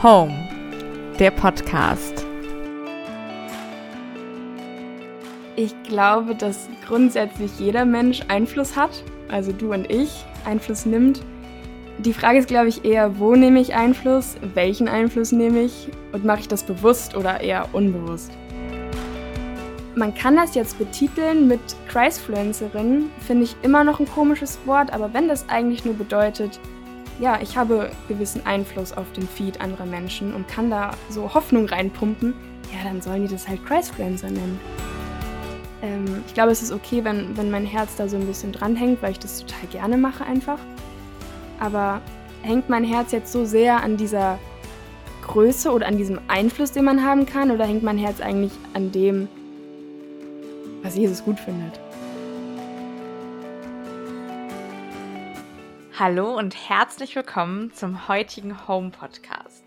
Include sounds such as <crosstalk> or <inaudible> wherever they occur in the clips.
Home, der Podcast. Ich glaube, dass grundsätzlich jeder Mensch Einfluss hat, also du und ich, Einfluss nimmt. Die Frage ist, glaube ich, eher, wo nehme ich Einfluss, welchen Einfluss nehme ich und mache ich das bewusst oder eher unbewusst? Man kann das jetzt betiteln mit Christfluencerin, finde ich immer noch ein komisches Wort, aber wenn das eigentlich nur bedeutet, ja, ich habe gewissen Einfluss auf den Feed anderer Menschen und kann da so Hoffnung reinpumpen, ja, dann sollen die das halt Christfluencer nennen. Ähm, ich glaube, es ist okay, wenn, wenn mein Herz da so ein bisschen dranhängt, weil ich das total gerne mache einfach. Aber hängt mein Herz jetzt so sehr an dieser Größe oder an diesem Einfluss, den man haben kann, oder hängt mein Herz eigentlich an dem, was Jesus gut findet? Hallo und herzlich willkommen zum heutigen Home Podcast.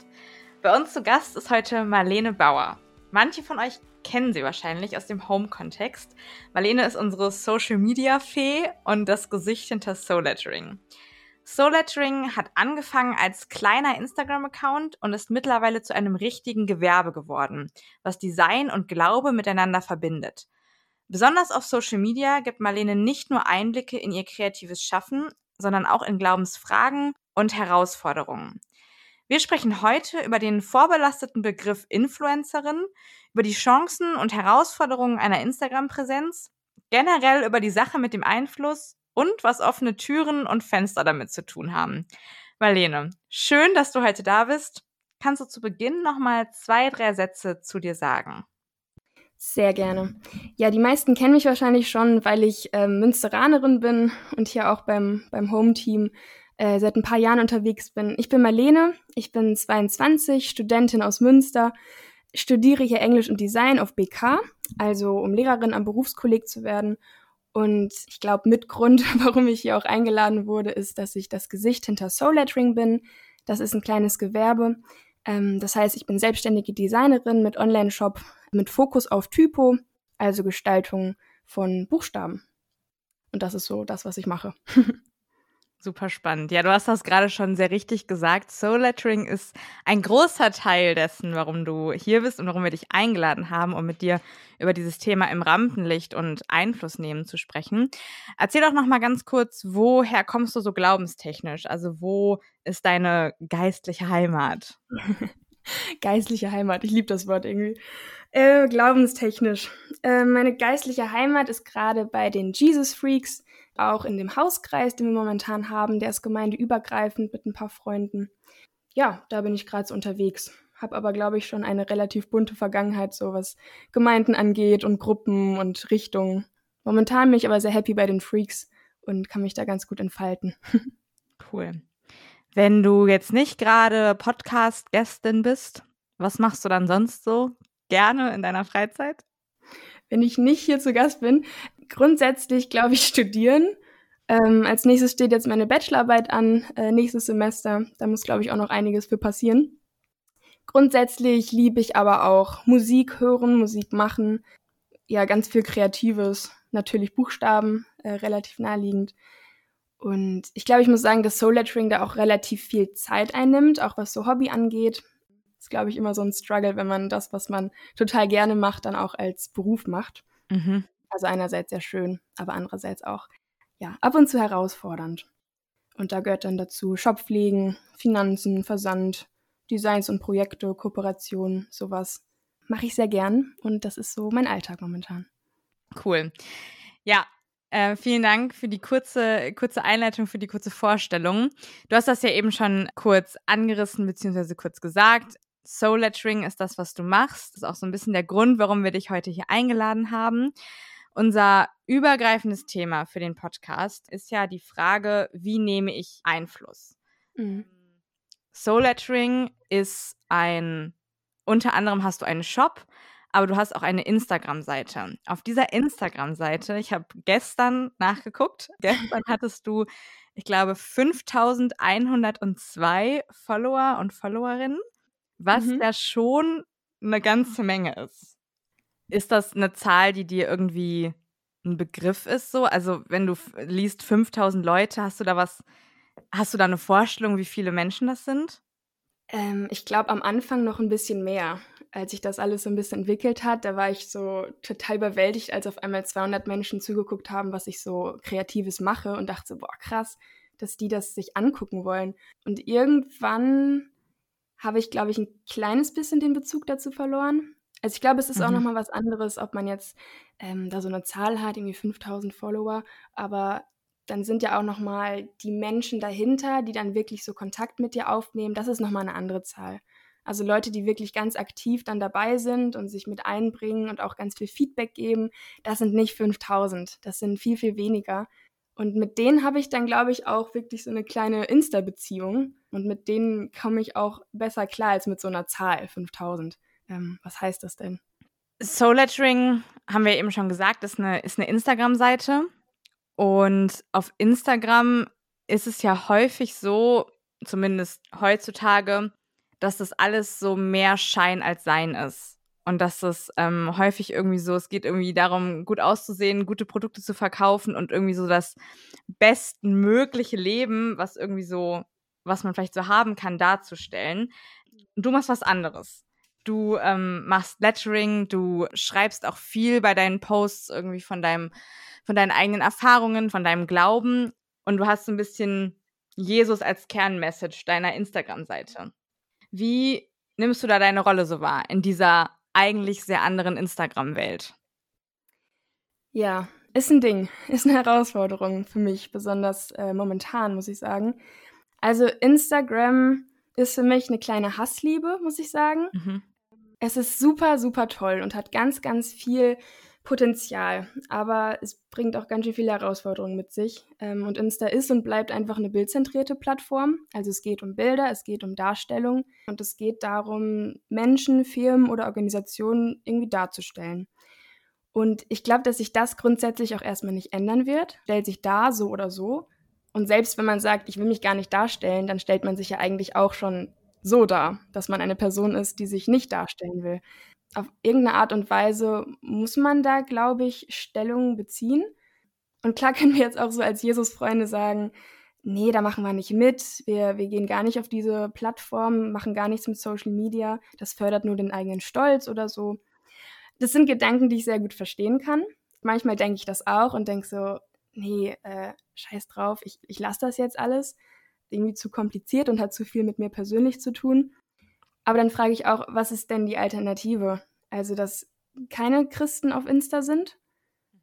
Bei uns zu Gast ist heute Marlene Bauer. Manche von euch kennen sie wahrscheinlich aus dem Home-Kontext. Marlene ist unsere Social-Media-Fee und das Gesicht hinter Soul Lettering. Soul Lettering hat angefangen als kleiner Instagram-Account und ist mittlerweile zu einem richtigen Gewerbe geworden, was Design und Glaube miteinander verbindet. Besonders auf Social Media gibt Marlene nicht nur Einblicke in ihr kreatives Schaffen, sondern auch in Glaubensfragen und Herausforderungen. Wir sprechen heute über den vorbelasteten Begriff Influencerin, über die Chancen und Herausforderungen einer Instagram-Präsenz, generell über die Sache mit dem Einfluss und was offene Türen und Fenster damit zu tun haben. Marlene, schön, dass du heute da bist. Kannst du zu Beginn nochmal zwei, drei Sätze zu dir sagen? Sehr gerne. Ja, die meisten kennen mich wahrscheinlich schon, weil ich äh, Münsteranerin bin und hier auch beim, beim Home-Team äh, seit ein paar Jahren unterwegs bin. Ich bin Marlene, ich bin 22, Studentin aus Münster, studiere hier Englisch und Design auf BK, also um Lehrerin am Berufskolleg zu werden. Und ich glaube, mit Grund, <laughs> warum ich hier auch eingeladen wurde, ist, dass ich das Gesicht hinter Soul Lettering bin. Das ist ein kleines Gewerbe. Ähm, das heißt, ich bin selbstständige Designerin mit Online-Shop mit Fokus auf Typo, also Gestaltung von Buchstaben. Und das ist so das, was ich mache. <laughs> Super spannend. Ja, du hast das gerade schon sehr richtig gesagt. Soul Lettering ist ein großer Teil dessen, warum du hier bist und warum wir dich eingeladen haben, um mit dir über dieses Thema im Rampenlicht und Einfluss nehmen zu sprechen. Erzähl doch noch mal ganz kurz, woher kommst du so glaubenstechnisch? Also, wo ist deine geistliche Heimat? <laughs> geistliche Heimat, ich liebe das Wort irgendwie. Äh, glaubenstechnisch. Äh, meine geistliche Heimat ist gerade bei den Jesus Freaks auch in dem Hauskreis, den wir momentan haben, der ist gemeindeübergreifend mit ein paar Freunden. Ja, da bin ich gerade so unterwegs. Hab aber, glaube ich, schon eine relativ bunte Vergangenheit, so was Gemeinden angeht und Gruppen und Richtungen. Momentan bin ich aber sehr happy bei den Freaks und kann mich da ganz gut entfalten. <laughs> cool. Wenn du jetzt nicht gerade Podcast-Gästin bist, was machst du dann sonst so gerne in deiner Freizeit? Wenn ich nicht hier zu Gast bin, grundsätzlich, glaube ich, studieren. Ähm, als nächstes steht jetzt meine Bachelorarbeit an, äh, nächstes Semester. Da muss, glaube ich, auch noch einiges für passieren. Grundsätzlich liebe ich aber auch Musik hören, Musik machen. Ja, ganz viel Kreatives. Natürlich Buchstaben, äh, relativ naheliegend. Und ich glaube, ich muss sagen, dass Soul Lettering da auch relativ viel Zeit einnimmt, auch was so Hobby angeht. Das ist, glaube ich, immer so ein Struggle, wenn man das, was man total gerne macht, dann auch als Beruf macht. Mhm. Also einerseits sehr schön, aber andererseits auch, ja, ab und zu herausfordernd. Und da gehört dann dazu Shoppflegen, Finanzen, Versand, Designs und Projekte, Kooperationen, sowas. Mache ich sehr gern und das ist so mein Alltag momentan. Cool. Ja, äh, vielen Dank für die kurze, kurze Einleitung, für die kurze Vorstellung. Du hast das ja eben schon kurz angerissen bzw. kurz gesagt. Soul Lettering ist das, was du machst. Das ist auch so ein bisschen der Grund, warum wir dich heute hier eingeladen haben. Unser übergreifendes Thema für den Podcast ist ja die Frage, wie nehme ich Einfluss? Mhm. Soul Lettering ist ein, unter anderem hast du einen Shop, aber du hast auch eine Instagram-Seite. Auf dieser Instagram-Seite, ich habe gestern nachgeguckt, <laughs> gestern hattest du, ich glaube, 5102 Follower und Followerinnen, was mhm. ja schon eine ganze Menge ist. Ist das eine Zahl, die dir irgendwie ein Begriff ist so? Also, wenn du liest 5000 Leute, hast du da was hast du da eine Vorstellung, wie viele Menschen das sind? Ähm, ich glaube am Anfang noch ein bisschen mehr. Als sich das alles so ein bisschen entwickelt hat, da war ich so total überwältigt, als auf einmal 200 Menschen zugeguckt haben, was ich so Kreatives mache und dachte so, boah, krass, dass die das sich angucken wollen. Und irgendwann habe ich, glaube ich, ein kleines bisschen den Bezug dazu verloren. Also ich glaube, es ist mhm. auch nochmal was anderes, ob man jetzt ähm, da so eine Zahl hat, irgendwie 5000 Follower, aber dann sind ja auch nochmal die Menschen dahinter, die dann wirklich so Kontakt mit dir aufnehmen. Das ist nochmal eine andere Zahl. Also Leute, die wirklich ganz aktiv dann dabei sind und sich mit einbringen und auch ganz viel Feedback geben, das sind nicht 5000, das sind viel, viel weniger. Und mit denen habe ich dann, glaube ich, auch wirklich so eine kleine Insta-Beziehung. Und mit denen komme ich auch besser klar als mit so einer Zahl, 5000. Ähm, was heißt das denn? Soul Lettering, haben wir eben schon gesagt, ist eine, ist eine Instagram-Seite. Und auf Instagram ist es ja häufig so, zumindest heutzutage, dass das alles so mehr Schein als Sein ist. Und dass es ähm, häufig irgendwie so, es geht irgendwie darum, gut auszusehen, gute Produkte zu verkaufen und irgendwie so das bestmögliche Leben, was irgendwie so, was man vielleicht so haben kann, darzustellen. Du machst was anderes. Du ähm, machst Lettering, du schreibst auch viel bei deinen Posts irgendwie von deinem, von deinen eigenen Erfahrungen, von deinem Glauben und du hast so ein bisschen Jesus als Kernmessage deiner Instagram-Seite. Wie nimmst du da deine Rolle so wahr in dieser eigentlich sehr anderen Instagram-Welt? Ja, ist ein Ding, ist eine Herausforderung für mich, besonders äh, momentan, muss ich sagen. Also Instagram ist für mich eine kleine Hassliebe, muss ich sagen. Mhm. Es ist super, super toll und hat ganz, ganz viel Potenzial, aber es bringt auch ganz schön viele Herausforderungen mit sich. Ähm, und Insta ist und bleibt einfach eine bildzentrierte Plattform. Also es geht um Bilder, es geht um Darstellung und es geht darum, Menschen, Firmen oder Organisationen irgendwie darzustellen. Und ich glaube, dass sich das grundsätzlich auch erstmal nicht ändern wird. Stellt sich da so oder so. Und selbst wenn man sagt, ich will mich gar nicht darstellen, dann stellt man sich ja eigentlich auch schon so dar, dass man eine Person ist, die sich nicht darstellen will. Auf irgendeine Art und Weise muss man da, glaube ich, Stellung beziehen. Und klar <laughs> können wir jetzt auch so als Jesus-Freunde sagen, nee, da machen wir nicht mit, wir, wir gehen gar nicht auf diese Plattform, machen gar nichts mit Social Media, das fördert nur den eigenen Stolz oder so. Das sind Gedanken, die ich sehr gut verstehen kann. Manchmal denke ich das auch und denke so, nee, äh, scheiß drauf, ich, ich lasse das jetzt alles irgendwie zu kompliziert und hat zu viel mit mir persönlich zu tun. Aber dann frage ich auch, was ist denn die Alternative? Also, dass keine Christen auf Insta sind.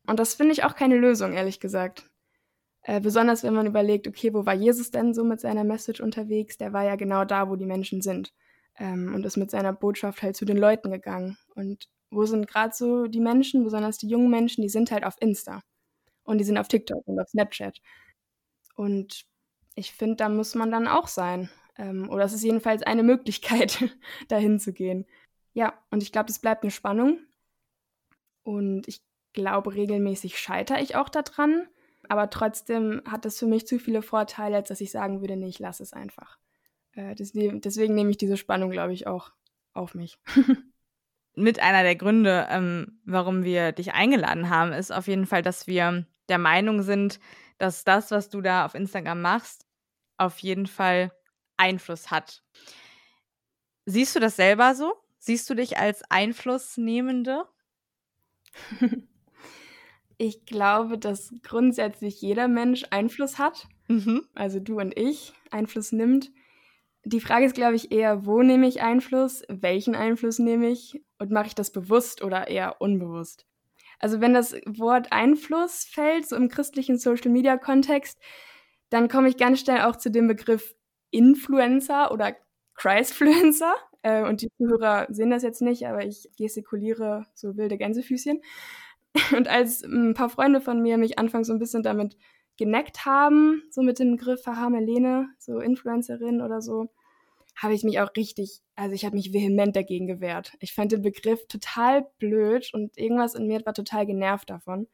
Und das finde ich auch keine Lösung, ehrlich gesagt. Äh, besonders wenn man überlegt, okay, wo war Jesus denn so mit seiner Message unterwegs? Der war ja genau da, wo die Menschen sind. Ähm, und ist mit seiner Botschaft halt zu den Leuten gegangen. Und wo sind gerade so die Menschen, besonders die jungen Menschen, die sind halt auf Insta. Und die sind auf TikTok und auf Snapchat. Und ich finde, da muss man dann auch sein. Ähm, oder es ist jedenfalls eine Möglichkeit, <laughs> dahin zu gehen. Ja, und ich glaube, es bleibt eine Spannung. Und ich glaube, regelmäßig scheitere ich auch daran. Aber trotzdem hat das für mich zu viele Vorteile, als dass ich sagen würde, nee, ich lasse es einfach. Äh, deswegen, deswegen nehme ich diese Spannung, glaube ich, auch auf mich. <laughs> Mit einer der Gründe, ähm, warum wir dich eingeladen haben, ist auf jeden Fall, dass wir der Meinung sind, dass das, was du da auf Instagram machst, auf jeden Fall Einfluss hat. Siehst du das selber so? Siehst du dich als Einflussnehmende? <laughs> Ich glaube, dass grundsätzlich jeder Mensch Einfluss hat. Mhm. Also du und ich Einfluss nimmt. Die Frage ist, glaube ich, eher, wo nehme ich Einfluss, welchen Einfluss nehme ich und mache ich das bewusst oder eher unbewusst? Also wenn das Wort Einfluss fällt, so im christlichen Social-Media-Kontext, dann komme ich ganz schnell auch zu dem Begriff Influencer oder Christfluencer. <laughs> Äh, und die Zuhörer sehen das jetzt nicht, aber ich gestikuliere so wilde Gänsefüßchen. <laughs> Und als ein paar Freunde von mir mich anfangs so ein bisschen damit geneckt haben, so mit dem Begriff Haha Melene, so Influencerin oder so, habe ich mich auch richtig, also ich habe mich vehement dagegen gewehrt. Ich fand den Begriff total blöd und irgendwas in mir war total genervt davon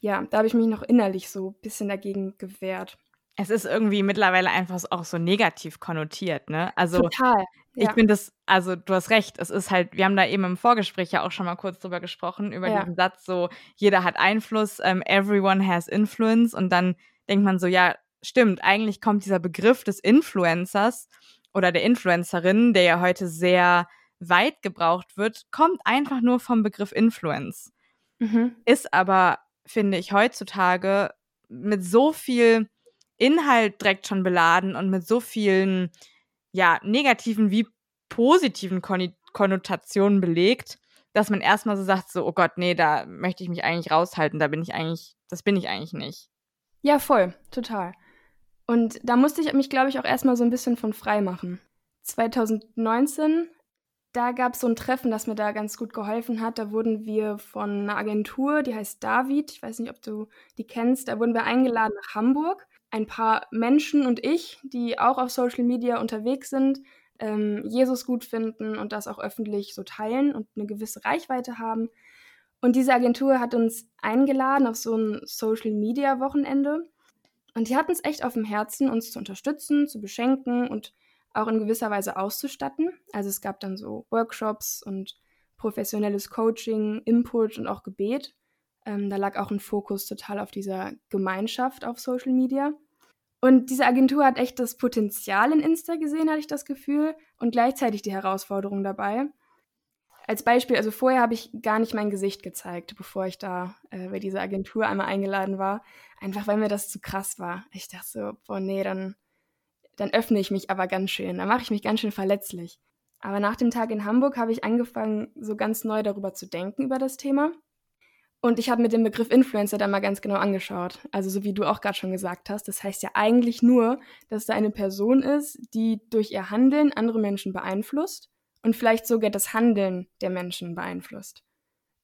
ja, da habe ich mich noch innerlich so ein bisschen dagegen gewehrt. Es ist irgendwie mittlerweile einfach auch so negativ konnotiert, ne? Also Total. Ja. Ich finde das, also du hast recht, es ist halt, wir haben da eben im Vorgespräch ja auch schon mal kurz drüber gesprochen, über ja. diesen Satz so, jeder hat Einfluss, um, ähm, everyone has influence und dann denkt man so, ja, stimmt, eigentlich kommt dieser Begriff des Influencers oder der Influencerin, der ja heute sehr weit gebraucht wird, kommt einfach nur vom Begriff Influence. Mhm. Ist aber, finde ich, heutzutage mit so viel Inhalt direkt schon beladen und mit so vielen ja, negativen wie positiven Kon Konnotationen belegt, dass man erstmal so sagt, so, oh Gott, nee, da möchte ich mich eigentlich raushalten, da bin ich eigentlich, das bin ich eigentlich nicht. Ja, voll, total. Und da musste ich mich, glaube ich, auch erstmal so ein bisschen von frei machen. 2019, da gab es so ein Treffen, das mir da ganz gut geholfen hat. Da wurden wir von einer Agentur, die heißt David, ich weiß nicht, ob du die kennst, da wurden wir eingeladen nach Hamburg. Ein paar Menschen und ich, die auch auf Social Media unterwegs sind, ähm, Jesus gut finden und das auch öffentlich so teilen und eine gewisse Reichweite haben. Und diese Agentur hat uns eingeladen auf so ein Social Media Wochenende. Und die hatten es echt auf dem Herzen, uns zu unterstützen, zu beschenken und auch in gewisser Weise auszustatten. Also es gab dann so Workshops und professionelles Coaching, Input und auch Gebet. Ähm, da lag auch ein Fokus total auf dieser Gemeinschaft auf Social Media. Und diese Agentur hat echt das Potenzial in Insta gesehen, hatte ich das Gefühl, und gleichzeitig die Herausforderung dabei. Als Beispiel, also vorher habe ich gar nicht mein Gesicht gezeigt, bevor ich da äh, bei dieser Agentur einmal eingeladen war. Einfach weil mir das zu krass war. Ich dachte so, boah, nee, dann, dann öffne ich mich aber ganz schön. Dann mache ich mich ganz schön verletzlich. Aber nach dem Tag in Hamburg habe ich angefangen, so ganz neu darüber zu denken, über das Thema. Und ich habe mir den Begriff Influencer dann mal ganz genau angeschaut. Also so wie du auch gerade schon gesagt hast. Das heißt ja eigentlich nur, dass da eine Person ist, die durch ihr Handeln andere Menschen beeinflusst und vielleicht sogar das Handeln der Menschen beeinflusst.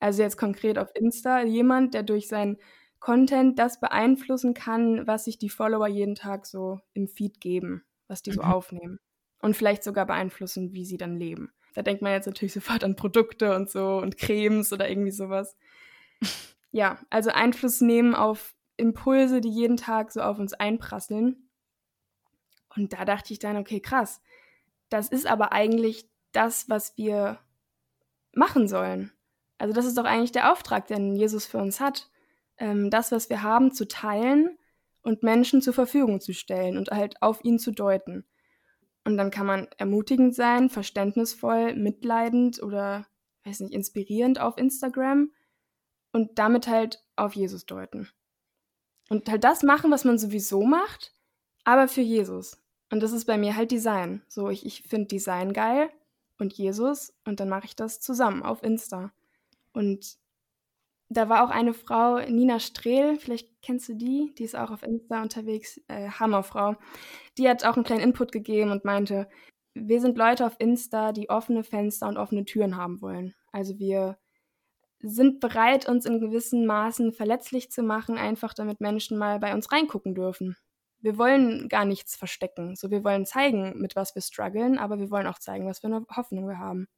Also jetzt konkret auf Insta jemand, der durch seinen Content das beeinflussen kann, was sich die Follower jeden Tag so im Feed geben, was die so mhm. aufnehmen. Und vielleicht sogar beeinflussen, wie sie dann leben. Da denkt man jetzt natürlich <laughs> sofort an Produkte und so und Cremes oder irgendwie sowas <laughs> ja, also Einfluss nehmen auf Impulse, die jeden Tag so auf uns einprasseln. Und da dachte ich dann, okay, krass. Das ist aber eigentlich das, was wir machen sollen. Also das ist doch eigentlich der Auftrag, den Jesus für uns hat. Ähm, das, was wir haben, zu teilen und Menschen zur Verfügung zu stellen und halt auf ihn zu deuten. Und dann kann man ermutigend sein, verständnisvoll, mitleidend oder, weiß nicht, inspirierend auf Instagram und damit halt auf Jesus deuten. Und halt das machen, was man sowieso macht, aber für Jesus. Und das ist bei mir halt Design. So, ich, ich finde Design geil und Jesus und dann mache ich das zusammen auf Insta. Und da war auch eine Frau, Nina Strehl, vielleicht kennst du die, die ist auch auf Insta unterwegs, äh, Hammerfrau. Die hat auch einen kleinen Input gegeben und meinte, wir sind Leute auf Insta, die offene Fenster und offene Türen haben wollen. Also wir sind bereit, uns in gewissen Maßen verletzlich zu machen, einfach damit Menschen mal bei uns reingucken dürfen. Wir wollen gar nichts verstecken. So, wir wollen zeigen, mit was wir strugglen, aber wir wollen auch zeigen, was für eine Hoffnung wir haben.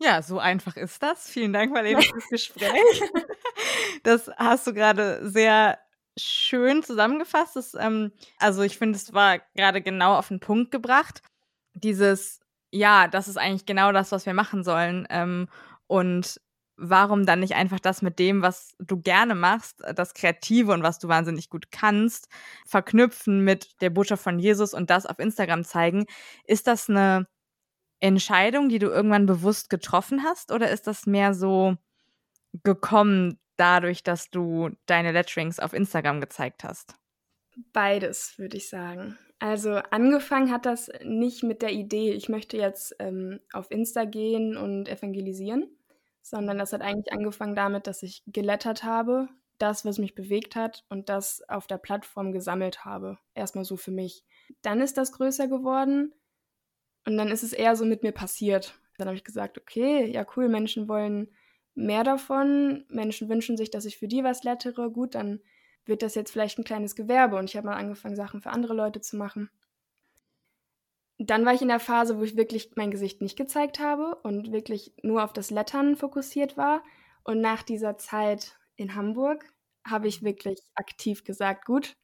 Ja, so einfach ist das. Vielen Dank, Marlene, <laughs> für das Gespräch. Das hast du gerade sehr schön zusammengefasst. Das, ähm, also ich finde, es war gerade genau auf den Punkt gebracht. Dieses, ja, das ist eigentlich genau das, was wir machen sollen. Ähm, und warum dann nicht einfach das mit dem, was du gerne machst, das Kreative und was du wahnsinnig gut kannst, verknüpfen mit der Botschaft von Jesus und das auf Instagram zeigen? Ist das eine Entscheidung, die du irgendwann bewusst getroffen hast oder ist das mehr so gekommen dadurch, dass du deine Letterings auf Instagram gezeigt hast? Beides, würde ich sagen. Also angefangen hat das nicht mit der Idee, ich möchte jetzt ähm, auf Insta gehen und evangelisieren, sondern das hat eigentlich angefangen damit, dass ich gelettert habe, das, was mich bewegt hat und das auf der Plattform gesammelt habe. Erstmal so für mich. Dann ist das größer geworden und dann ist es eher so mit mir passiert. Dann habe ich gesagt, okay, ja cool, Menschen wollen mehr davon, Menschen wünschen sich, dass ich für die was lettere, gut, dann wird das jetzt vielleicht ein kleines Gewerbe und ich habe mal angefangen, Sachen für andere Leute zu machen dann war ich in der Phase, wo ich wirklich mein Gesicht nicht gezeigt habe und wirklich nur auf das Lettern fokussiert war. Und nach dieser Zeit in Hamburg habe ich wirklich aktiv gesagt, gut,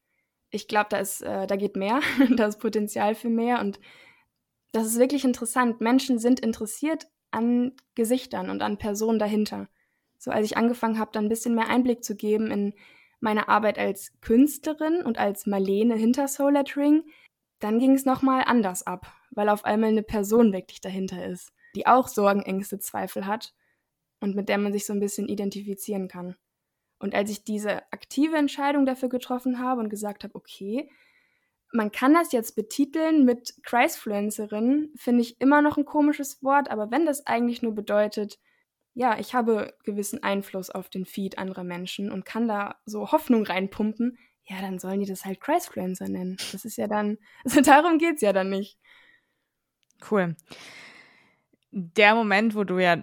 ich glaube, da äh, da geht mehr, <laughs> da ist Potenzial für mehr und das ist wirklich interessant. Menschen sind interessiert an Gesichtern und an Personen dahinter. So als ich angefangen habe, dann ein bisschen mehr Einblick zu geben in meine Arbeit als Künstlerin und als Marlene hinter Soul Lettering, dann ging es nochmal anders ab, weil auf einmal eine Person wirklich dahinter ist, die auch Sorgen, Ängste, Zweifel hat und mit der man sich so ein bisschen identifizieren kann. Und als ich diese aktive Entscheidung dafür getroffen habe und gesagt habe, okay, man kann das jetzt betiteln mit Christfluencerin, finde ich immer noch ein komisches Wort, aber wenn das eigentlich nur bedeutet, ja, ich habe gewissen Einfluss auf den Feed anderer Menschen und kann da so Hoffnung reinpumpen, ja, dann sollen die das halt Christfluencer nennen. Das ist ja dann, <laughs> also darum geht es ja dann nicht. Cool. Der Moment, wo du ja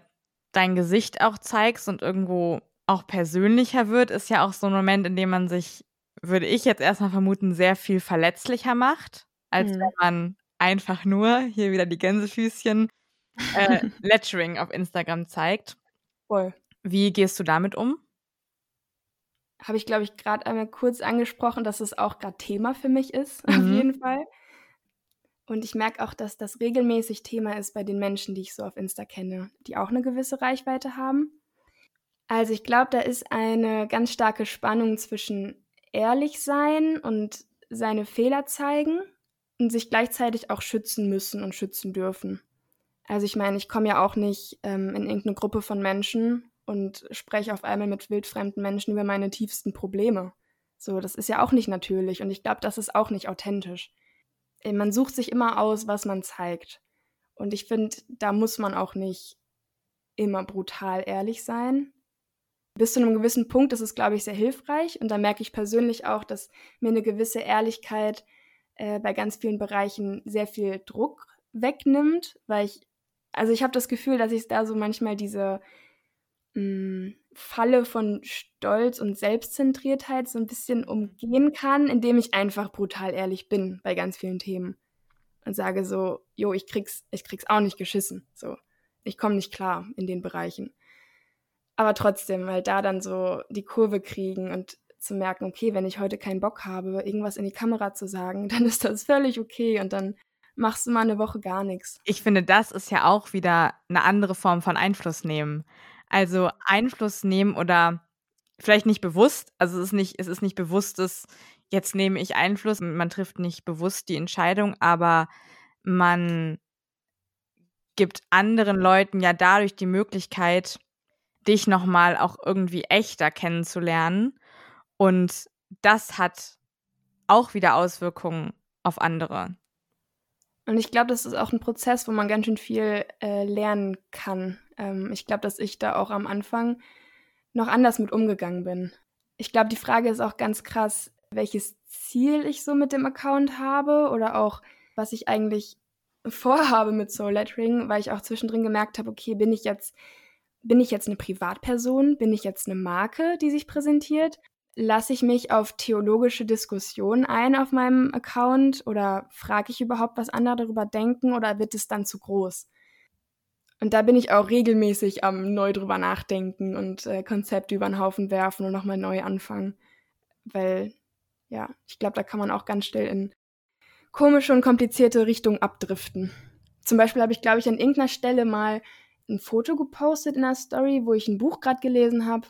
dein Gesicht auch zeigst und irgendwo auch persönlicher wird, ist ja auch so ein Moment, in dem man sich würde ich jetzt erstmal vermuten, sehr viel verletzlicher macht, als mhm. wenn man einfach nur, hier wieder die Gänsefüßchen, äh, <laughs> Lettering auf Instagram zeigt. Voll. Wie gehst du damit um? Habe ich, glaube ich, gerade einmal kurz angesprochen, dass es auch gerade Thema für mich ist, <laughs> mhm. auf jeden Fall. Und ich merke auch, dass das regelmäßig Thema ist bei den Menschen, die ich so auf Insta kenne, die auch eine gewisse Reichweite haben. Also ich glaube, da ist eine ganz starke Spannung zwischen ehrlich sein und seine Fehler zeigen und sich gleichzeitig auch schützen müssen und schützen dürfen. Also ich meine, ich komme ja auch nicht ähm, in irgendeine Gruppe von Menschen und spreche auf einmal mit wildfremden Menschen über meine tiefsten Probleme. So, das ist ja auch nicht natürlich und ich glaube, das ist auch nicht authentisch. Äh, man sucht sich immer aus, was man zeigt. Und ich finde, da muss man auch nicht immer brutal ehrlich sein, bis zu einem gewissen Punkt ist es, glaube ich, sehr hilfreich. Und da merke ich persönlich auch, dass mir eine gewisse Ehrlichkeit äh, bei ganz vielen Bereichen sehr viel Druck wegnimmt, weil ich, also ich habe das Gefühl, dass ich da so manchmal diese mh, hm, Falle von Stolz und Selbstzentriertheit so ein bisschen umgehen kann, indem ich einfach brutal ehrlich bin bei ganz vielen Themen und sage so, jo, ich krieg's, ich krieg's auch nicht geschissen, so, ich komme nicht klar in den Bereichen. Aber trotzdem, halt da dann so die Kurve kriegen und zu merken, okay, wenn ich heute keinen Bock habe, irgendwas in die Kamera zu sagen, <laughs> dann ist das völlig okay und dann machst du mal eine Woche gar nichts. Ich finde, das ist ja auch wieder eine andere Form von Einfluss nehmen. Also Einfluss nehmen oder vielleicht nicht bewusst, also es ist nicht, es ist nicht bewusstes, jetzt nehme ich Einfluss, man trifft nicht bewusst die Entscheidung, aber man gibt anderen Leuten ja dadurch die Möglichkeit, dich nochmal auch irgendwie echter kennenzulernen. Und das hat auch wieder Auswirkungen auf andere. Und ich glaube, das ist auch ein Prozess, wo man ganz schön viel äh, lernen kann. Ähm, ich glaube, dass ich da auch am Anfang noch anders mit umgegangen bin. Ich glaube, die Frage ist auch ganz krass, welches Ziel ich so mit dem Account habe oder auch, was ich eigentlich vorhabe mit Soul Lettering, weil ich auch zwischendrin gemerkt habe, okay, bin ich jetzt bin ich jetzt eine Privatperson? Bin ich jetzt eine Marke, die sich präsentiert? Lasse ich mich auf theologische Diskussionen ein auf meinem Account oder frage ich überhaupt, was andere darüber denken oder wird es dann zu groß? Und da bin ich auch regelmäßig am neu drüber nachdenken und äh, Konzepte über den Haufen werfen und nochmal neu anfangen. Weil, ja, ich glaube, da kann man auch ganz schnell in komische und komplizierte Richtungen abdriften. Zum Beispiel habe ich, glaube ich, an irgendeiner Stelle mal ein Foto gepostet in der Story, wo ich ein Buch gerade gelesen habe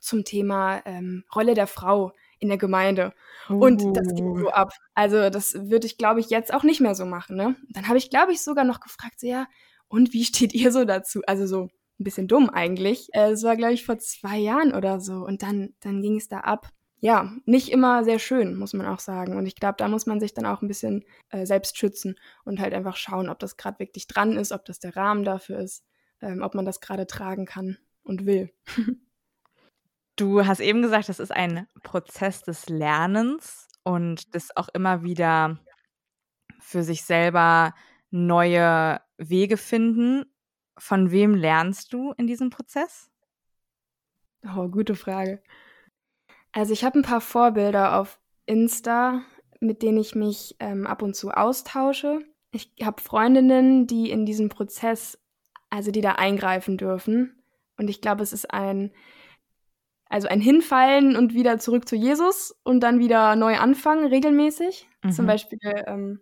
zum Thema ähm, Rolle der Frau in der Gemeinde. Uh. Und das ging so ab. Also das würde ich, glaube ich, jetzt auch nicht mehr so machen. Ne? Dann habe ich, glaube ich, sogar noch gefragt, so, ja, und wie steht ihr so dazu? Also so ein bisschen dumm eigentlich. Äh, es war, glaube ich, vor zwei Jahren oder so. Und dann, dann ging es da ab ja, nicht immer sehr schön, muss man auch sagen. Und ich glaube, da muss man sich dann auch ein bisschen äh, selbst schützen und halt einfach schauen, ob das gerade wirklich dran ist, ob das der Rahmen dafür ist, ähm, ob man das gerade tragen kann und will. du hast eben gesagt, das ist ein Prozess des Lernens und das auch immer wieder für sich selber neue Wege finden. Von wem lernst du in diesem Prozess? Oh, gute Frage. Also ich habe ein paar Vorbilder auf Insta, mit denen ich mich ähm, ab und zu austausche. Ich habe Freundinnen, die in diesem Prozess, also die da eingreifen dürfen. Und ich glaube, es ist ein, also ein Hinfallen und wieder zurück zu Jesus und dann wieder neu anfangen, regelmäßig. Mhm. Zum Beispiel, ähm,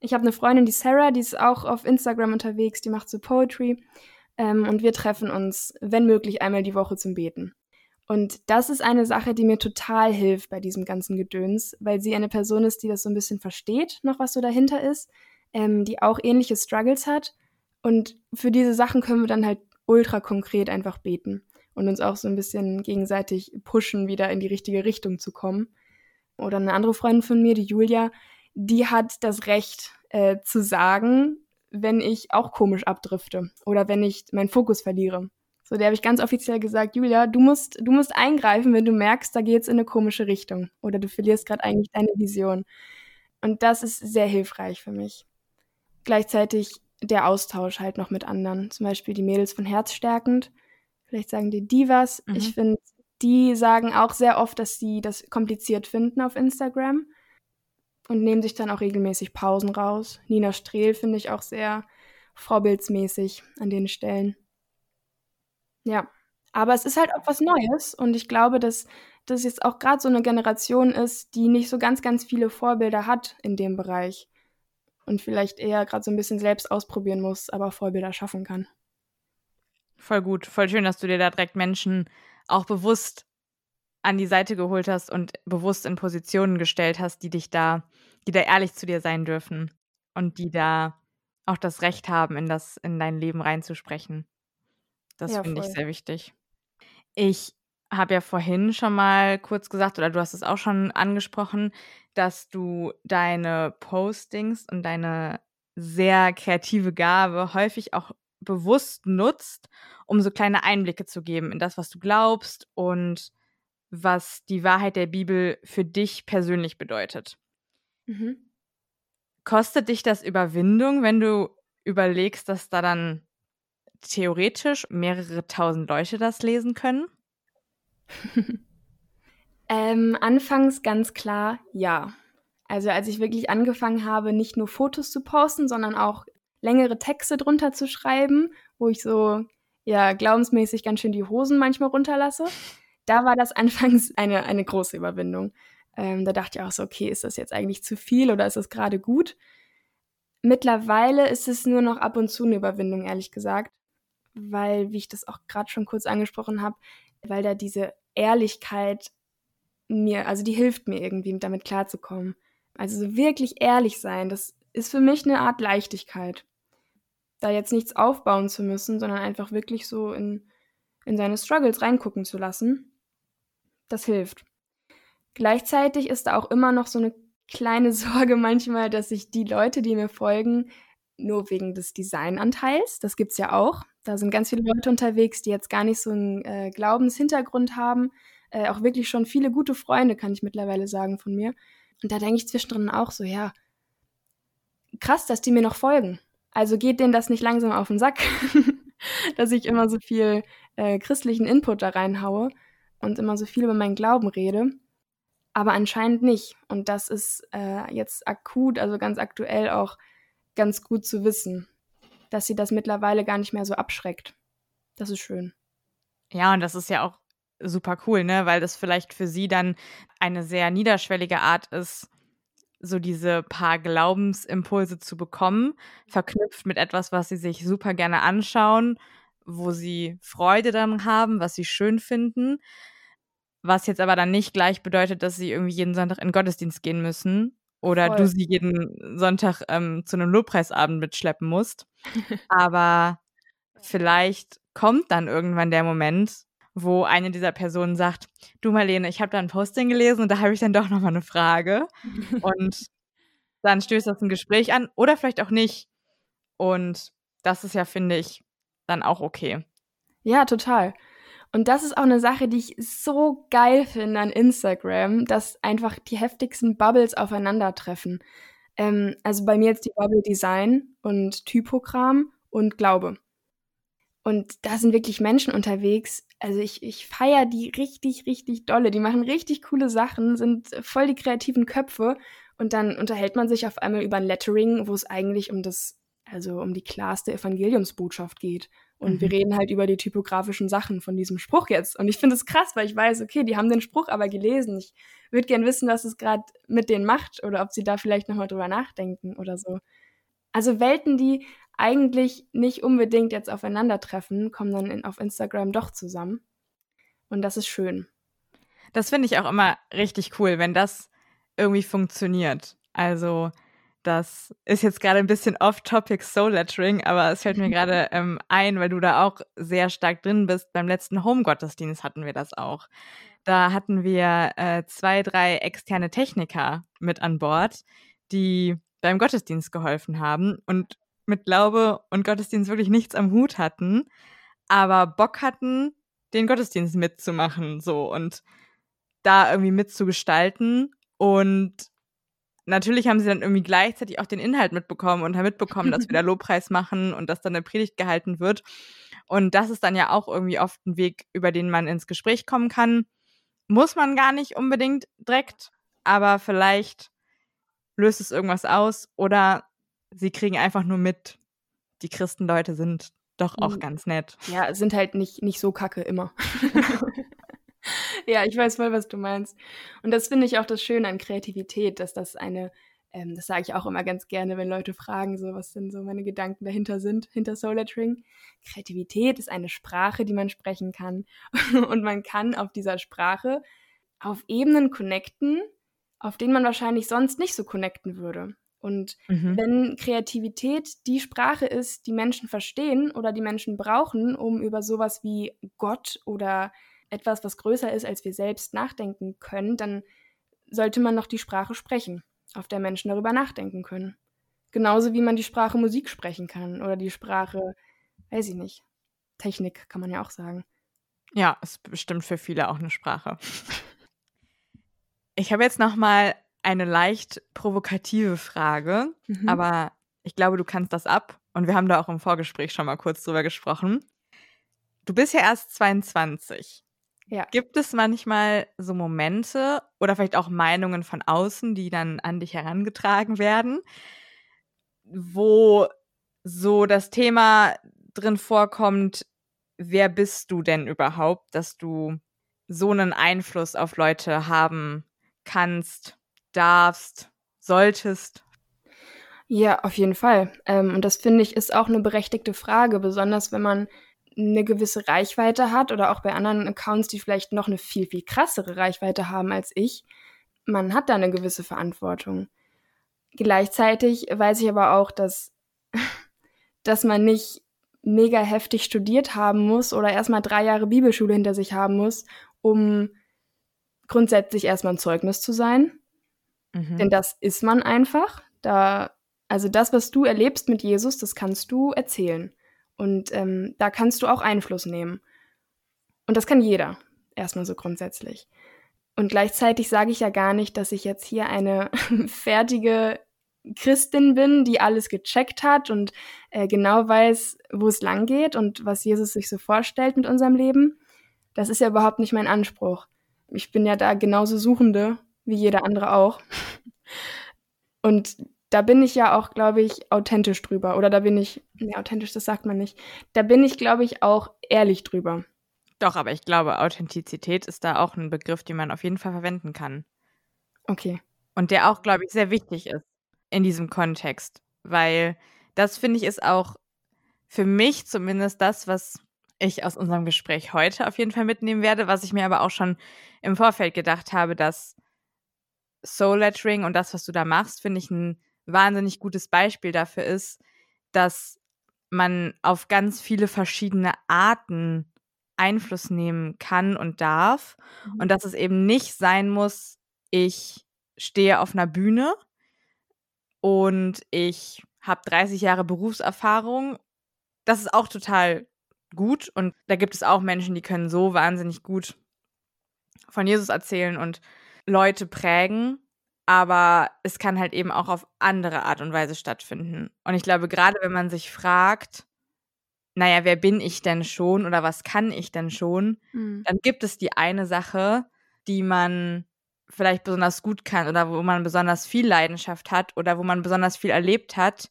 ich habe eine Freundin, die Sarah, die ist auch auf Instagram unterwegs, die macht so Poetry. Ähm, und wir treffen uns, wenn möglich, einmal die Woche zum Beten. Und das ist eine Sache, die mir total hilft bei diesem ganzen Gedöns, weil sie eine Person ist, die das so ein bisschen versteht, noch was so dahinter ist, ähm, die auch ähnliche Struggles hat. Und für diese Sachen können wir dann halt ultra konkret einfach beten und uns auch so ein bisschen gegenseitig pushen, wieder in die richtige Richtung zu kommen. Oder eine andere Freundin von mir, die Julia, die hat das Recht äh, zu sagen, wenn ich auch komisch abdrifte oder wenn ich meinen Fokus verliere. So, der habe ich ganz offiziell gesagt, Julia, du musst, du musst eingreifen, wenn du merkst, da geht es in eine komische Richtung oder du verlierst gerade eigentlich deine Vision. Und das ist sehr hilfreich für mich. Gleichzeitig der Austausch halt noch mit anderen, zum Beispiel die Mädels von Herzstärkend. Vielleicht sagen dir die was. Mhm. Ich finde, die sagen auch sehr oft, dass sie das kompliziert finden auf Instagram und nehmen sich dann auch regelmäßig Pausen raus. Nina Strehl finde ich auch sehr vorbildsmäßig an den Stellen. Ja, aber es ist halt auch was Neues und ich glaube, dass das jetzt auch gerade so eine Generation ist, die nicht so ganz, ganz viele Vorbilder hat in dem Bereich und vielleicht eher gerade so ein bisschen selbst ausprobieren muss, aber Vorbilder schaffen kann. Voll gut, voll schön, dass du dir da direkt Menschen auch bewusst an die Seite geholt hast und bewusst in Positionen gestellt hast, die dich da, die da ehrlich zu dir sein dürfen und die da auch das Recht haben, in das, in dein Leben reinzusprechen. Das ja, finde ich sehr wichtig. Ich habe ja vorhin schon mal kurz gesagt, oder du hast es auch schon angesprochen, dass du deine Postings und deine sehr kreative Gabe häufig auch bewusst nutzt, um so kleine Einblicke zu geben in das, was du glaubst und was die Wahrheit der Bibel für dich persönlich bedeutet. Mhm. Kostet dich das Überwindung, wenn du überlegst, dass da dann theoretisch mehrere tausend Leute das lesen können? <laughs> ähm, anfangs ganz klar ja. Also als ich wirklich angefangen habe, nicht nur Fotos zu posten, sondern auch längere Texte drunter zu schreiben, wo ich so ja glaubensmäßig ganz schön die Hosen manchmal runterlasse, da war das <laughs> anfangs eine, eine große Überwindung. Ähm, da dachte ich auch so, okay, ist das jetzt eigentlich zu viel oder ist das gerade gut? Mittlerweile ist es nur noch ab und zu eine Überwindung, ehrlich gesagt weil, wie ich das auch gerade schon kurz angesprochen habe, weil da diese Ehrlichkeit mir, also die hilft mir irgendwie, damit klarzukommen. Also so wirklich ehrlich sein, das ist für mich eine Art Leichtigkeit. Da jetzt nichts aufbauen zu müssen, sondern einfach wirklich so in, in seine Struggles reingucken zu lassen, das hilft. Gleichzeitig ist da auch immer noch so eine kleine <laughs> Sorge manchmal, dass sich die Leute, die mir folgen, nur wegen des Designanteils, das gibt es ja auch, da sind ganz viele Leute unterwegs, die jetzt gar nicht so einen äh, Glaubenshintergrund haben. Äh, auch wirklich schon viele gute Freunde, kann ich mittlerweile sagen, von mir. Und da denke ich zwischendrin auch so, ja, krass, dass die mir noch folgen. Also geht denen das nicht langsam auf den Sack, <laughs> dass ich immer so viel äh, christlichen Input da reinhaue und immer so viel über meinen Glauben rede. Aber anscheinend nicht. Und das ist äh, jetzt akut, also ganz aktuell auch ganz gut zu wissen dass sie das mittlerweile gar nicht mehr so abschreckt. Das ist schön. Ja, und das ist ja auch super cool, ne? Weil das vielleicht für sie dann eine sehr niederschwellige Art ist, so diese paar Glaubensimpulse zu bekommen, verknüpft mit etwas, was sie sich super gerne anschauen, wo sie Freude daran haben, was sie schön finden. Was jetzt aber dann nicht gleich bedeutet, dass sie irgendwie jeden Sonntag in den Gottesdienst gehen müssen oder Voll. du sie jeden Sonntag ähm, zu einem Lobpreisabend mitschleppen musst. Aber <laughs> vielleicht kommt dann irgendwann der Moment, wo eine dieser Personen sagt, du Marlene, ich habe da ein Posting gelesen und da habe ich dann doch nochmal eine Frage. und <laughs> dann stößt das ein Gespräch an oder vielleicht auch nicht. Und das ist ja, finde ich, dann auch okay. Ja, total. Und das ist auch eine Sache, die ich so geil finde an Instagram, dass einfach die heftigsten Bubbles aufeinandertreffen. Ähm, also bei mir jetzt die Bubble Design und Typogramm und Glaube. Und da sind wirklich Menschen unterwegs. Also ich, ich feiere die richtig, richtig dolle. Die machen richtig coole Sachen, sind voll die kreativen Köpfe. Und dann unterhält man sich auf einmal über ein Lettering, wo es eigentlich um das, also um die klarste Evangeliumsbotschaft geht. Und mhm. wir reden halt über die typografischen Sachen von diesem Spruch jetzt. Und ich finde es krass, weil ich weiß, okay, die haben den Spruch aber gelesen. Ich würde gern wissen, was es gerade mit denen macht oder ob sie da vielleicht nochmal drüber nachdenken oder so. Also Welten, die eigentlich nicht unbedingt jetzt aufeinandertreffen, kommen dann in, auf Instagram doch zusammen. Und das ist schön. Das finde ich auch immer richtig cool, wenn das irgendwie funktioniert. Also, das ist jetzt gerade ein bisschen off-topic Soul Lettering, aber es fällt mir gerade <laughs> ähm, ein, weil du da auch sehr stark drin bist. Beim letzten Home-Gottesdienst hatten wir das auch. Da hatten wir äh, zwei, drei externe Techniker mit an Bord, die beim Gottesdienst geholfen haben und mit Glaube und Gottesdienst wirklich nichts am Hut hatten, aber Bock hatten, den Gottesdienst mitzumachen, so und da irgendwie mitzugestalten. Und natürlich haben sie dann irgendwie gleichzeitig auch den Inhalt mitbekommen und haben mitbekommen, dass wir da <laughs> Lobpreis machen und dass dann eine Predigt gehalten wird. Und das ist dann ja auch irgendwie oft ein Weg, über den man ins Gespräch kommen kann. Muss man gar nicht unbedingt direkt, aber vielleicht löst es irgendwas aus oder sie kriegen einfach nur mit, die Christenleute sind doch auch hm. ganz nett. Ja, sind halt nicht, nicht so kacke immer. <laughs> <laughs> ja, ich weiß voll, was du meinst. Und das finde ich auch das Schöne an Kreativität, dass das eine, ähm, das sage ich auch immer ganz gerne, wenn Leute fragen, so was denn so meine Gedanken dahinter sind, hinter Soul Lettering. Kreativität ist eine Sprache, die man sprechen kann. <laughs> Und man kann auf dieser Sprache auf Ebenen connecten, auf denen man wahrscheinlich sonst nicht so connecten würde. Und mhm. wenn Kreativität die Sprache ist, die Menschen verstehen oder die Menschen brauchen, um über sowas wie Gott oder etwas, was größer ist als wir selbst, nachdenken können, dann sollte man noch die Sprache sprechen, auf der Menschen darüber nachdenken können. Genauso wie man die Sprache Musik sprechen kann oder die Sprache, weiß ich nicht, Technik kann man ja auch sagen. Ja, ist bestimmt für viele auch eine Sprache. Ich habe jetzt noch mal eine leicht provokative Frage, mhm. aber ich glaube, du kannst das ab. Und wir haben da auch im Vorgespräch schon mal kurz drüber gesprochen. Du bist ja erst 22. Ja. Gibt es manchmal so Momente oder vielleicht auch Meinungen von außen, die dann an dich herangetragen werden, wo so das Thema drin vorkommt, wer bist du denn überhaupt, dass du so einen Einfluss auf Leute haben kannst, darfst, solltest? Ja, auf jeden Fall. Ähm, und das finde ich ist auch eine berechtigte Frage, besonders wenn man eine gewisse Reichweite hat oder auch bei anderen Accounts, die vielleicht noch eine viel, viel krassere Reichweite haben als ich. Man hat da eine gewisse Verantwortung. Gleichzeitig weiß ich aber auch, dass, <laughs> dass man nicht mega heftig studiert haben muss oder erstmal drei Jahre Bibelschule hinter sich haben muss, um grundsätzlich erstmal ein Zeugnis zu sein. Mhm. Denn das ist man einfach. Da, also das, was du erlebst mit Jesus, das kannst du erzählen. Und ähm, da kannst du auch Einfluss nehmen. Und das kann jeder, erstmal so grundsätzlich. Und gleichzeitig sage ich ja gar nicht, dass ich jetzt hier eine <laughs> fertige Christin bin, die alles gecheckt hat und äh, genau weiß, wo es lang geht und was Jesus sich so vorstellt mit unserem Leben. Das ist ja überhaupt nicht mein Anspruch. Ich bin ja da genauso Suchende wie jeder andere auch. <laughs> Und da bin ich ja auch, glaube ich, authentisch drüber. Oder da bin ich, ne, authentisch, das sagt man nicht. Da bin ich, glaube ich, auch ehrlich drüber. Doch, aber ich glaube, Authentizität ist da auch ein Begriff, den man auf jeden Fall verwenden kann. Okay. Und der auch, glaube ich, sehr wichtig ist in diesem Kontext. Weil das, finde ich, ist auch für mich zumindest das, was ich aus unserem Gespräch heute auf jeden Fall mitnehmen werde, was ich mir aber auch schon im Vorfeld gedacht habe, dass Soul Lettering und das, was du da machst, finde ich ein wahnsinnig gutes Beispiel dafür ist, dass man auf ganz viele verschiedene Arten Einfluss nehmen kann und darf mhm. und dass es eben nicht sein muss, ich stehe auf einer Bühne und ich habe 30 Jahre Berufserfahrung. Das ist auch total gut und da gibt es auch Menschen, die können so wahnsinnig gut von Jesus erzählen und Leute prägen aber es kann halt eben auch auf andere Art und Weise stattfinden. Und ich glaube, gerade wenn man sich fragt, naja, wer bin ich denn schon oder was kann ich denn schon, mhm. dann gibt es die eine Sache, die man vielleicht besonders gut kann oder wo man besonders viel Leidenschaft hat oder wo man besonders viel erlebt hat,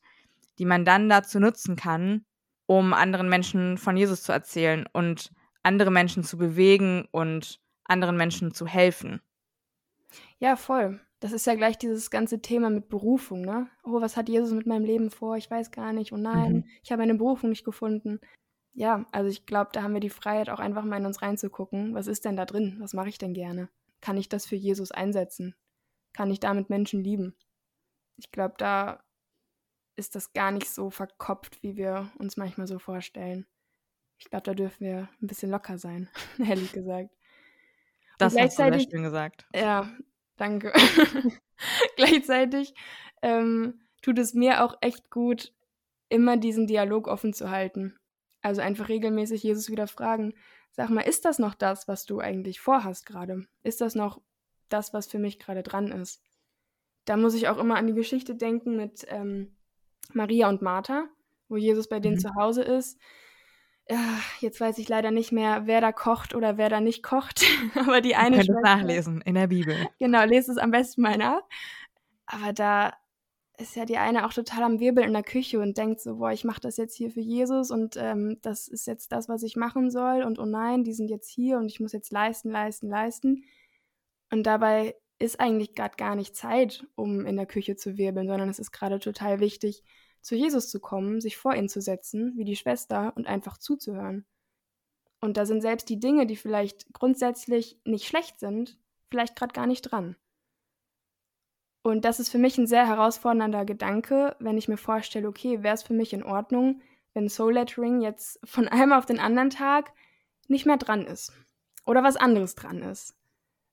die man dann dazu nutzen kann, um anderen Menschen von Jesus zu erzählen und andere Menschen zu bewegen und anderen Menschen zu helfen. Ja, voll das ist ja gleich dieses ganze Thema mit Berufung, ne? Oh, was hat Jesus mit meinem Leben vor? Ich weiß gar nicht. Oh nein, mhm. ich habe eine Berufung nicht gefunden. Ja, also ich glaube, da haben wir die Freiheit, auch einfach mal in uns reinzugucken. Was ist denn da drin? Was mache ich denn gerne? Kann ich das für Jesus einsetzen? Kann ich damit Menschen lieben? Ich glaube, da ist das gar nicht so verkopft, wie wir uns manchmal so vorstellen. Ich glaube, da dürfen wir ein bisschen locker sein, <laughs> ehrlich gesagt. Das hast du sehr schön gesagt. Ja, danke. <laughs> gleichzeitig ähm, tut es mir auch echt gut, immer diesen Dialog offen zu halten. Also einfach regelmäßig Jesus wieder fragen, sag mal, ist das noch das, was du eigentlich vorhast gerade? Ist das noch das, was für mich gerade dran ist? Da muss ich auch immer an die Geschichte denken mit ähm, Maria und Martha, wo Jesus bei denen mhm. zu Hause ist. Ja, jetzt weiß ich leider nicht mehr, wer da kocht oder wer da nicht kocht. <laughs> Aber die eine. Könnt es nachlesen in der Bibel. Genau, lest es am besten mal nach. Aber da ist ja die eine auch total am Wirbel in der Küche und denkt so, boah, ich mache das jetzt hier für Jesus und ähm, das ist jetzt das, was ich machen soll und oh nein, die sind jetzt hier und ich muss jetzt leisten, leisten, leisten. Und dabei ist eigentlich gerade gar nicht Zeit, um in der Küche zu wirbeln, sondern es ist gerade total wichtig, zu Jesus zu kommen, sich vor ihn zu setzen, wie die Schwester, und einfach zuzuhören. Und da sind selbst die Dinge, die vielleicht grundsätzlich nicht schlecht sind, vielleicht gerade gar nicht dran. Und das ist für mich ein sehr herausfordernder Gedanke, wenn ich mir vorstelle, okay, wäre es für mich in Ordnung, wenn Soul Lettering jetzt von einem auf den anderen Tag nicht mehr dran ist oder was anderes dran ist.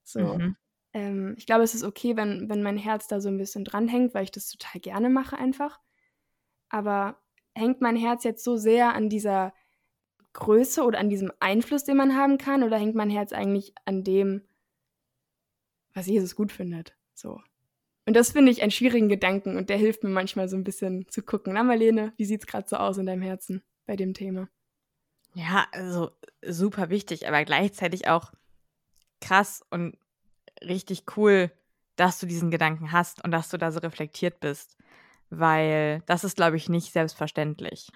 So. Mhm. Ähm, ich glaube, es ist okay, wenn, wenn mein Herz da so ein bisschen dranhängt, weil ich das total gerne mache einfach. Aber hängt mein Herz jetzt so sehr an dieser Größe oder an diesem Einfluss, den man haben kann, oder hängt mein Herz eigentlich an dem, was Jesus gut findet? So. Und das finde ich einen schwierigen Gedanken und der hilft mir manchmal so ein bisschen zu gucken. Na, Marlene, wie sieht es gerade so aus in deinem Herzen bei dem Thema? Ja, also super wichtig, aber gleichzeitig auch krass und richtig cool, dass du diesen Gedanken hast und dass du da so reflektiert bist, weil das ist, glaube ich, nicht selbstverständlich.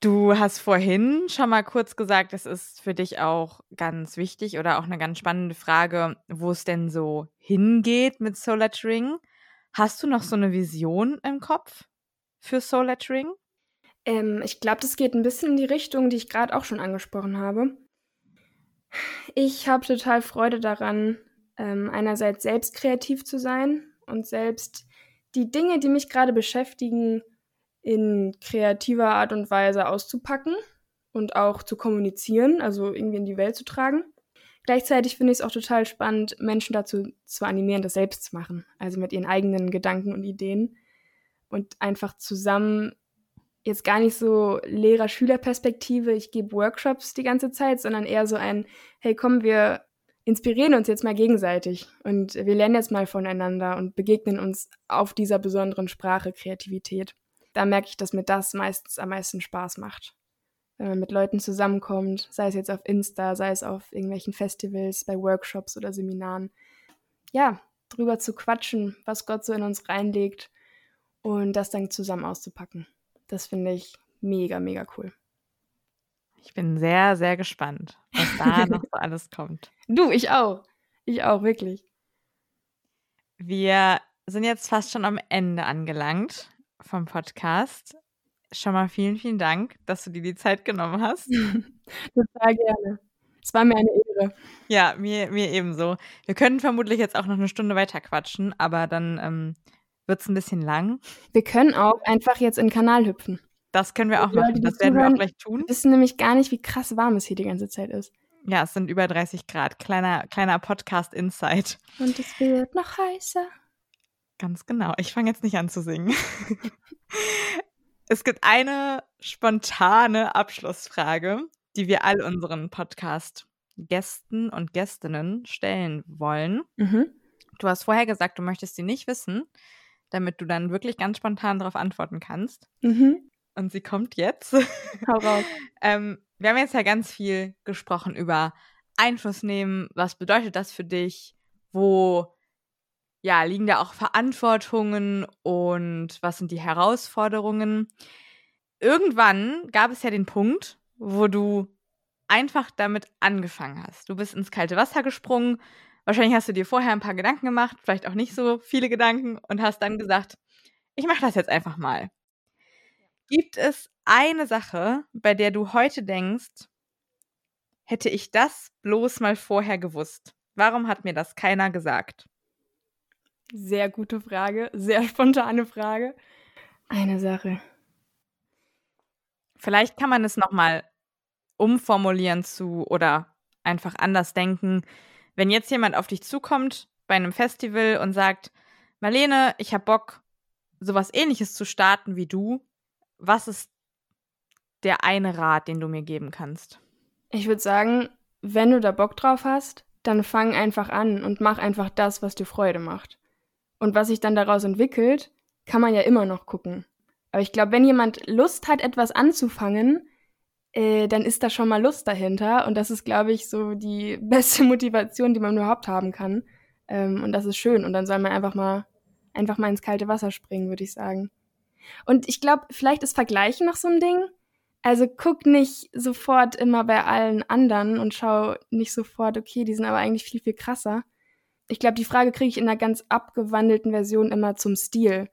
Du hast vorhin schon mal kurz gesagt, es ist für dich auch ganz wichtig oder auch eine ganz spannende Frage, wo es denn so hingeht mit Soul Lettering. Hast du noch so eine Vision im Kopf für Soul Lettering? Ähm, ich glaube, das geht ein bisschen in die Richtung, die ich gerade auch schon angesprochen habe. Ich habe total Freude daran, ähm, einerseits selbst kreativ zu sein und selbst die Dinge, die mich gerade beschäftigen, in kreativer Art und Weise auszupacken und auch zu kommunizieren, also irgendwie in die Welt zu tragen. Gleichzeitig finde ich es auch total spannend, Menschen dazu zu animieren, das selbst zu machen, also mit ihren eigenen Gedanken und Ideen und einfach zusammen jetzt gar nicht so Lehrer-Schüler-Perspektive, ich gebe Workshops die ganze Zeit, sondern eher so ein, hey, komm, wir inspirieren uns jetzt mal gegenseitig und wir lernen jetzt mal voneinander und begegnen uns auf dieser besonderen Sprache Kreativität da merke ich, dass mir das meistens am meisten Spaß macht. Wenn man mit Leuten zusammenkommt, sei es jetzt auf Insta, sei es auf irgendwelchen Festivals, bei Workshops oder Seminaren. Ja, drüber zu quatschen, was Gott so in uns reinlegt und das dann zusammen auszupacken. Das finde ich mega, mega cool. Ich bin sehr, sehr gespannt, was da <laughs> noch so alles kommt. Du, ich auch. Ich auch, wirklich. Wir sind jetzt fast schon am Ende angelangt vom Podcast. Schon mal vielen, vielen Dank, dass du dir die Zeit genommen hast. <laughs> Total gerne. Es war mir eine Ehre. Ja, mir, mir ebenso. Wir können vermutlich jetzt auch noch eine Stunde weiter quatschen, aber dann ähm, wird es ein bisschen lang. Wir können auch einfach jetzt in den Kanal hüpfen. Das können wir auch machen. Das werden wir auch gleich tun. Wir wissen nämlich gar nicht, wie krass warm es hier die ganze Zeit ist. Ja, es sind über 30 Grad. Kleiner, kleiner Podcast-Insight. Und es wird noch heißer. Ganz genau. Ich fange jetzt nicht an zu singen. <laughs> es gibt eine spontane Abschlussfrage, die wir all unseren Podcast-Gästen und Gästinnen stellen wollen. Mhm. Du hast vorher gesagt, du möchtest sie nicht wissen, damit du dann wirklich ganz spontan darauf antworten kannst. Mhm. Und sie kommt jetzt. Hau raus. <laughs> ähm, wir haben jetzt ja ganz viel gesprochen über Einfluss nehmen. Was bedeutet das für dich? Wo ja, liegen da auch Verantwortungen und was sind die Herausforderungen? Irgendwann gab es ja den Punkt, wo du einfach damit angefangen hast. Du bist ins kalte Wasser gesprungen. Wahrscheinlich hast du dir vorher ein paar Gedanken gemacht, vielleicht auch nicht so viele Gedanken und hast dann gesagt, ich mache das jetzt einfach mal. Gibt es eine Sache, bei der du heute denkst, hätte ich das bloß mal vorher gewusst? Warum hat mir das keiner gesagt? Sehr gute Frage, sehr <laughs> spontane Frage. Eine Sache. Vielleicht kann man es nochmal umformulieren zu oder einfach anders denken. Wenn jetzt jemand auf dich zukommt bei einem Festival und sagt, Marlene, ich habe Bock, sowas ähnliches zu starten wie du, was ist der eine Rat, den du mir geben kannst? Ich würde sagen, wenn du da Bock drauf hast, dann fang einfach an und mach einfach das, was dir Freude macht. Und was sich dann daraus entwickelt, kann man ja immer noch gucken. Aber ich glaube, wenn jemand Lust hat, etwas anzufangen, äh, dann ist da schon mal Lust dahinter. Und das ist, glaube ich, so die <laughs> beste Motivation, die man überhaupt haben kann. Ähm, und das ist schön. Und dann soll man einfach mal, einfach mal ins kalte Wasser springen, würde ich sagen. Und ich glaube, vielleicht ist Vergleichen noch so ein Ding. Also guck nicht sofort immer bei allen anderen und schau nicht sofort, okay, die sind aber eigentlich viel, viel krasser. Ich glaube, die Frage kriege ich in einer ganz abgewandelten Version immer zum Stil.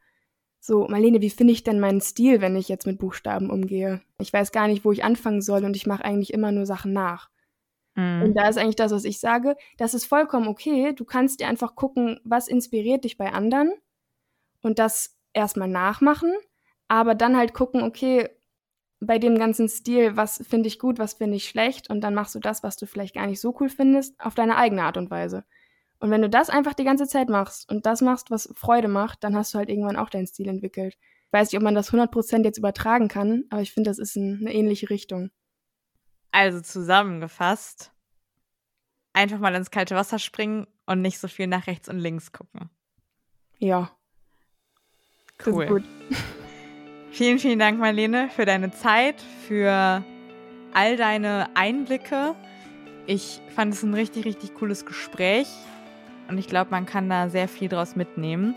So, Marlene, wie finde ich denn meinen Stil, wenn ich jetzt mit Buchstaben umgehe? Ich weiß gar nicht, wo ich anfangen soll und ich mache eigentlich immer nur Sachen nach. Mhm. Und da ist eigentlich das, was ich sage. Das ist vollkommen okay. Du kannst dir einfach gucken, was inspiriert dich bei anderen und das erstmal nachmachen, aber dann halt gucken, okay, bei dem ganzen Stil, was finde ich gut, was finde ich schlecht und dann machst du das, was du vielleicht gar nicht so cool findest, auf deine eigene Art und Weise. Und wenn du das einfach die ganze Zeit machst und das machst, was Freude macht, dann hast du halt irgendwann auch deinen Stil entwickelt. Ich weiß nicht, ob man das 100% jetzt übertragen kann, aber ich finde, das ist ein, eine ähnliche Richtung. Also zusammengefasst, einfach mal ins kalte Wasser springen und nicht so viel nach rechts und links gucken. Ja. Cool. gut. <laughs> vielen, vielen Dank, Marlene, für deine Zeit, für all deine Einblicke. Ich fand es ein richtig, richtig cooles Gespräch. Und ich glaube, man kann da sehr viel draus mitnehmen.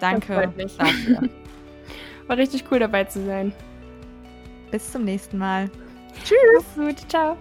Danke dafür. <laughs> War richtig cool dabei zu sein. Bis zum nächsten Mal. Tschüss. Gut, ciao.